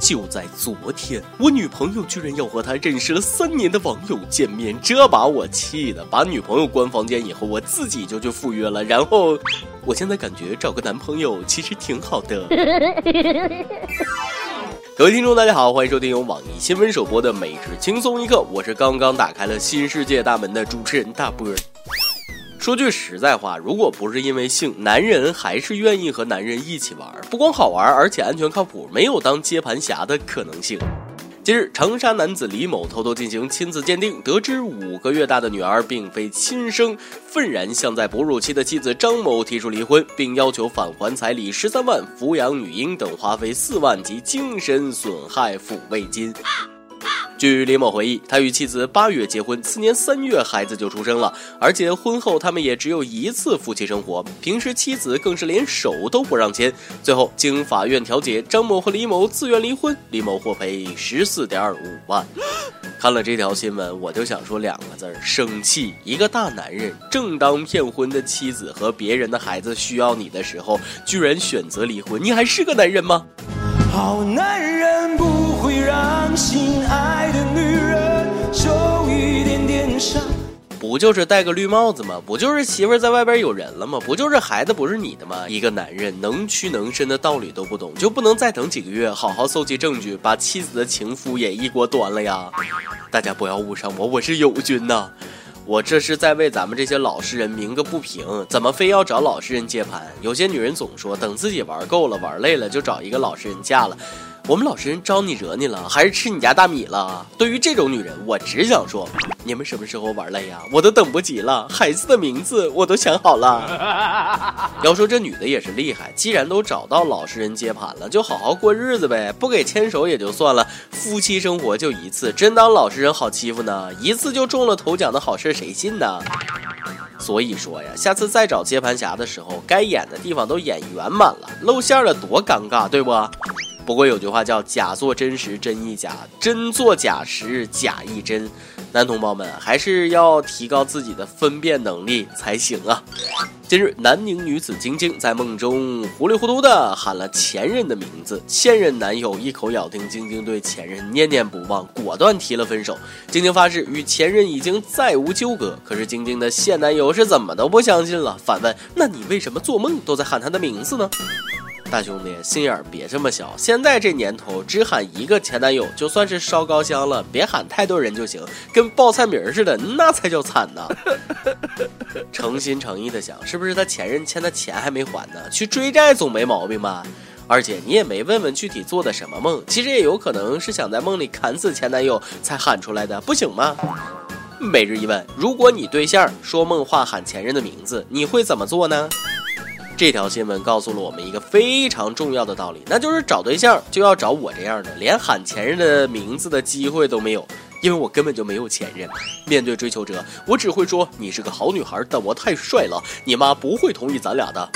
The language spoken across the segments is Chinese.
就在昨天，我女朋友居然要和他认识了三年的网友见面，这把我气的，把女朋友关房间以后，我自己就去赴约了。然后，我现在感觉找个男朋友其实挺好的。各位听众，大家好，欢迎收听由网易新闻首播的《每日轻松一刻》，我是刚刚打开了新世界大门的主持人大波。说句实在话，如果不是因为性，男人还是愿意和男人一起玩，不光好玩，而且安全靠谱，没有当接盘侠的可能性。近日，长沙男子李某偷偷进行亲子鉴定，得知五个月大的女儿并非亲生，愤然向在哺乳期的妻子张某提出离婚，并要求返还彩礼十三万、抚养女婴等花费四万及精神损害抚慰金。据李某回忆，他与妻子八月结婚，次年三月孩子就出生了，而且婚后他们也只有一次夫妻生活，平时妻子更是连手都不让牵。最后经法院调解，张某和李某自愿离婚，李某获赔十四点五万。看了这条新闻，我就想说两个字儿：生气。一个大男人，正当骗婚的妻子和别人的孩子需要你的时候，居然选择离婚，你还是个男人吗？好男人不会让心爱不就是戴个绿帽子吗？不就是媳妇在外边有人了吗？不就是孩子不是你的吗？一个男人能屈能伸的道理都不懂，就不能再等几个月，好好搜集证据，把妻子的情夫也一锅端了呀？大家不要误伤我，我是友军呐。我这是在为咱们这些老实人鸣个不平，怎么非要找老实人接盘？有些女人总说等自己玩够了、玩累了，就找一个老实人嫁了。我们老实人招你惹你了，还是吃你家大米了？对于这种女人，我只想说，你们什么时候玩累呀？我都等不及了，孩子的名字我都想好了。要说这女的也是厉害，既然都找到老实人接盘了，就好好过日子呗，不给牵手也就算了，夫妻生活就一次，真当老实人好欺负呢？一次就中了头奖的好事，谁信呢？所以说呀，下次再找接盘侠的时候，该演的地方都演圆满了，露馅了多尴尬，对不？不过有句话叫“假作真时真亦假，真作假时假亦真”，男同胞们还是要提高自己的分辨能力才行啊！近日，南宁女子晶晶在梦中糊里糊涂的喊了前任的名字，现任男友一口咬定晶晶对前任念念不忘，果断提了分手。晶晶发誓与前任已经再无纠葛，可是晶晶的现男友是怎么都不相信了，反问：“那你为什么做梦都在喊他的名字呢？”大兄弟，心眼儿别这么小。现在这年头，只喊一个前男友就算是烧高香了，别喊太多人就行，跟报菜名似的，那才叫惨呢。诚心诚意的想，是不是他前任欠他钱还没还呢？去追债总没毛病吧？而且你也没问问具体做的什么梦，其实也有可能是想在梦里砍死前男友才喊出来的，不行吗？每日一问：如果你对象说梦话喊前任的名字，你会怎么做呢？这条新闻告诉了我们一个非常重要的道理，那就是找对象就要找我这样的，连喊前任的名字的机会都没有，因为我根本就没有前任。面对追求者，我只会说你是个好女孩，但我太帅了，你妈不会同意咱俩的。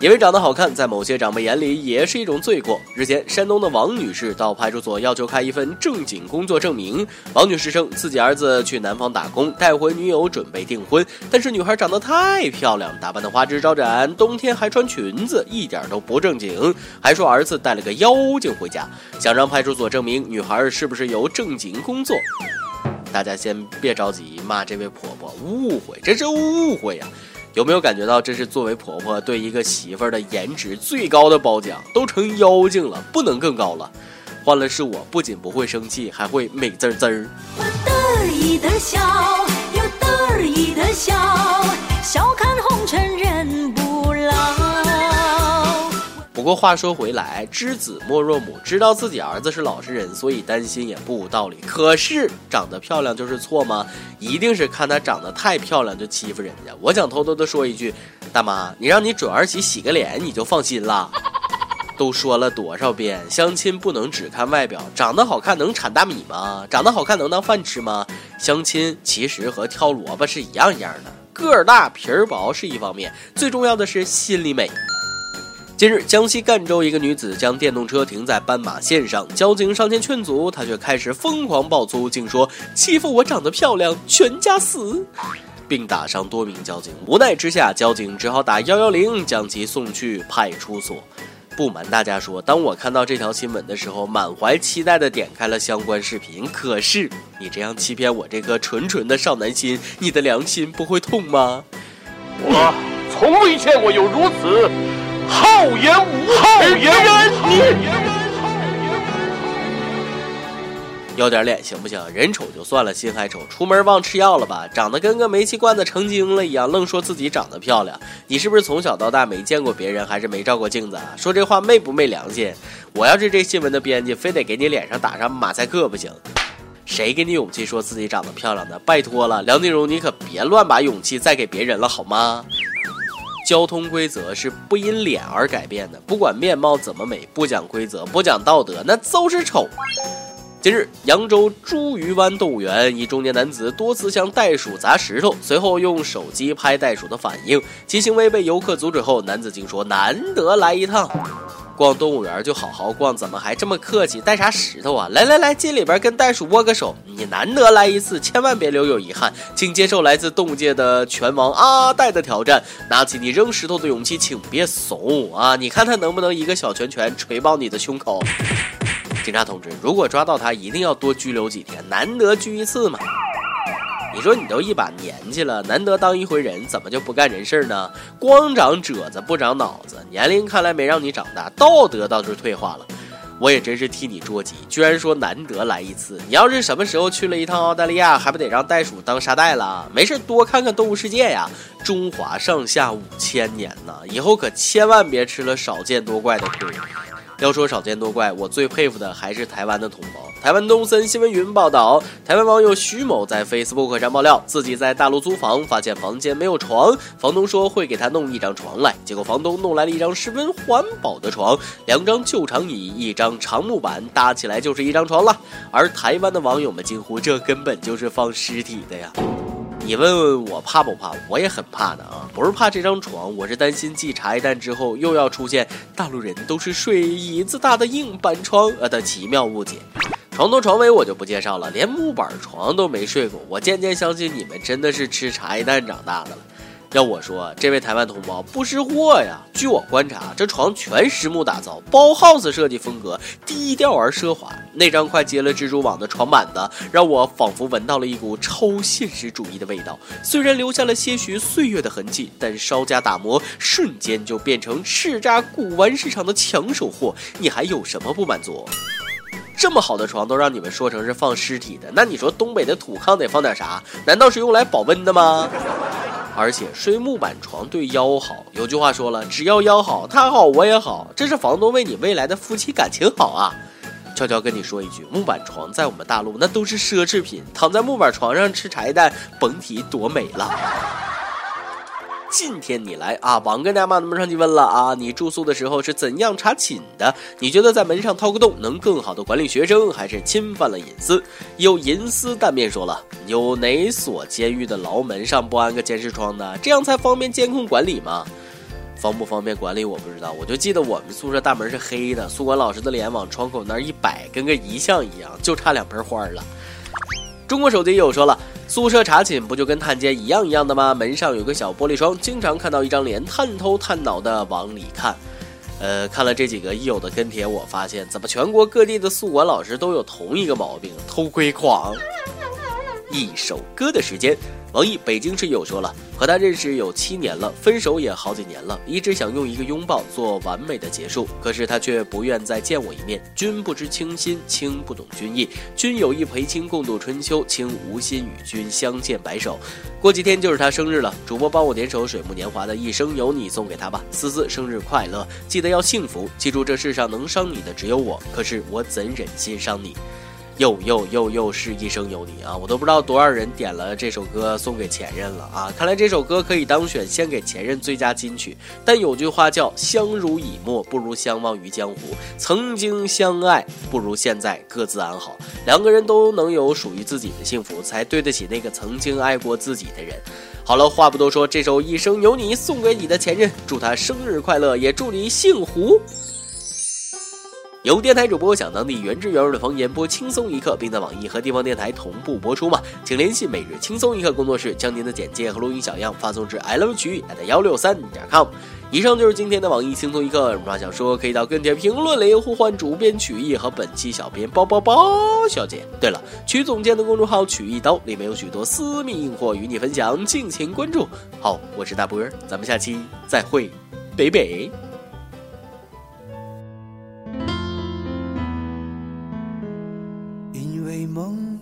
因为长得好看，在某些长辈眼里也是一种罪过。日前，山东的王女士到派出所要求开一份正经工作证明。王女士称，自己儿子去南方打工，带回女友准备订婚，但是女孩长得太漂亮，打扮的花枝招展，冬天还穿裙子，一点都不正经，还说儿子带了个妖精回家，想让派出所证明女孩是不是有正经工作。大家先别着急骂这位婆婆，误会，这是误会呀。有没有感觉到这是作为婆婆对一个媳妇儿的颜值最高的褒奖？都成妖精了，不能更高了。换了是我，不仅不会生气，还会美滋滋儿。我得意的笑，又得意的笑，笑不过话说回来，知子莫若母，知道自己儿子是老实人，所以担心也不无道理。可是长得漂亮就是错吗？一定是看她长得太漂亮就欺负人家？我想偷偷的说一句，大妈，你让你准儿媳洗个脸，你就放心了。都说了多少遍，相亲不能只看外表，长得好看能产大米吗？长得好看能当饭吃吗？相亲其实和挑萝卜是一样一样的，个儿大皮儿薄是一方面，最重要的是心里美。近日，江西赣州一个女子将电动车停在斑马线上，交警上前劝阻，她却开始疯狂爆粗，竟说欺负我长得漂亮，全家死，并打伤多名交警。无奈之下，交警只好打幺幺零将其送去派出所。不瞒大家说，当我看到这条新闻的时候，满怀期待的点开了相关视频。可是，你这样欺骗我这颗纯纯的少男心，你的良心不会痛吗？我从未见过有如此厚颜无耻之人。要点脸行不行？人丑就算了，心还丑，出门忘吃药了吧？长得跟个煤气罐子成精了一样，愣说自己长得漂亮。你是不是从小到大没见过别人，还是没照过镜子啊？说这话昧不昧良心？我要是这新闻的编辑，非得给你脸上打上马赛克不行。谁给你勇气说自己长得漂亮的？拜托了，梁静茹，你可别乱把勇气再给别人了好吗？交通规则是不因脸而改变的，不管面貌怎么美，不讲规则，不讲道德，那就是丑。近日，扬州茱萸湾动物园一中年男子多次向袋鼠砸石头，随后用手机拍袋鼠的反应，其行为被游客阻止后，男子竟说：“难得来一趟，逛动物园就好好逛，怎么还这么客气？带啥石头啊？来来来，进里边跟袋鼠握个手。你难得来一次，千万别留有遗憾，请接受来自动物界的拳王阿呆的挑战，拿起你扔石头的勇气，请别怂啊！你看他能不能一个小拳拳捶爆你的胸口。”警察同志，如果抓到他，一定要多拘留几天，难得拘一次嘛。你说你都一把年纪了，难得当一回人，怎么就不干人事呢？光长褶子不长脑子，年龄看来没让你长大，道德倒是退化了。我也真是替你着急，居然说难得来一次。你要是什么时候去了一趟澳大利亚，还不得让袋鼠当沙袋了？没事多看看动物世界呀。中华上下五千年呢，以后可千万别吃了少见多怪的亏。要说少见多怪，我最佩服的还是台湾的同胞。台湾东森新闻云报道，台湾网友徐某在 Facebook 上爆料，自己在大陆租房，发现房间没有床，房东说会给他弄一张床来，结果房东弄来了一张十分环保的床，两张旧长椅，一张长木板，搭起来就是一张床了。而台湾的网友们惊呼，这根本就是放尸体的呀！你问问我怕不怕？我也很怕的啊！不是怕这张床，我是担心继茶叶蛋之后又要出现大陆人都是睡椅子大的硬板床呃的奇妙误解。床头床尾我就不介绍了，连木板床都没睡过，我渐渐相信你们真的是吃茶叶蛋长大的了。要我说，这位台湾同胞不识货呀！据我观察，这床全实木打造，包 house 设计风格，低调而奢华。那张快接了蜘蛛网的床板子，让我仿佛闻到了一股超现实主义的味道。虽然留下了些许岁月的痕迹，但稍加打磨，瞬间就变成叱咤古玩市场的抢手货。你还有什么不满足？这么好的床都让你们说成是放尸体的，那你说东北的土炕得放点啥？难道是用来保温的吗？而且睡木板床对腰好，有句话说了，只要腰好，他好我也好，这是房东为你未来的夫妻感情好啊。悄悄跟你说一句，木板床在我们大陆那都是奢侈品，躺在木板床上吃茶叶蛋，甭提多美了。今天你来啊，王跟大妈们上去问了啊，你住宿的时候是怎样查寝的？你觉得在门上掏个洞能更好的管理学生，还是侵犯了隐私？有银丝蛋面说了，有哪所监狱的牢门上不安个监视窗的？这样才方便监控管理吗？方不方便管理我不知道，我就记得我们宿舍大门是黑的，宿管老师的脸往窗口那儿一摆，跟个遗像一样，就差两盆花了。中国手机友说了。宿舍查寝不就跟探监一样一样的吗？门上有个小玻璃窗，经常看到一张脸探头探脑的往里看。呃，看了这几个益友的跟帖，我发现怎么全国各地的宿管老师都有同一个毛病——偷窥狂。一首歌的时间。王毅北京市友说了，和他认识有七年了，分手也好几年了，一直想用一个拥抱做完美的结束，可是他却不愿再见我一面。君不知卿心，卿不懂君意。君有意陪卿共度春秋，卿无心与君相见白首。过几天就是他生日了，主播帮我点首水木年华的《一生有你》送给他吧，思思生日快乐，记得要幸福，记住这世上能伤你的只有我，可是我怎忍心伤你？又又又又是一生有你啊！我都不知道多少人点了这首歌送给前任了啊！看来这首歌可以当选献给前任最佳金曲。但有句话叫“相濡以沫不如相忘于江湖”，曾经相爱不如现在各自安好。两个人都能有属于自己的幸福，才对得起那个曾经爱过自己的人。好了，话不多说，这首《一生有你》送给你的前任，祝他生日快乐，也祝你幸福。有电台主播想当地原汁原味的方言播轻松一刻，并在网易和地方电台同步播出吗？请联系每日轻松一刻工作室，将您的简介和录音小样发送至 i love 曲 at 幺六三点 com。以上就是今天的网易轻松一刻。有话想说，可以到跟帖评论里呼唤主编曲艺和本期小编包包包小姐。对了，曲总监的公众号曲一刀里面有许多私密硬货与你分享，敬请关注。好，我是大波儿，咱们下期再会，北北。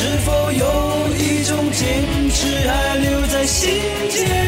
是否有一种坚持还留在心间？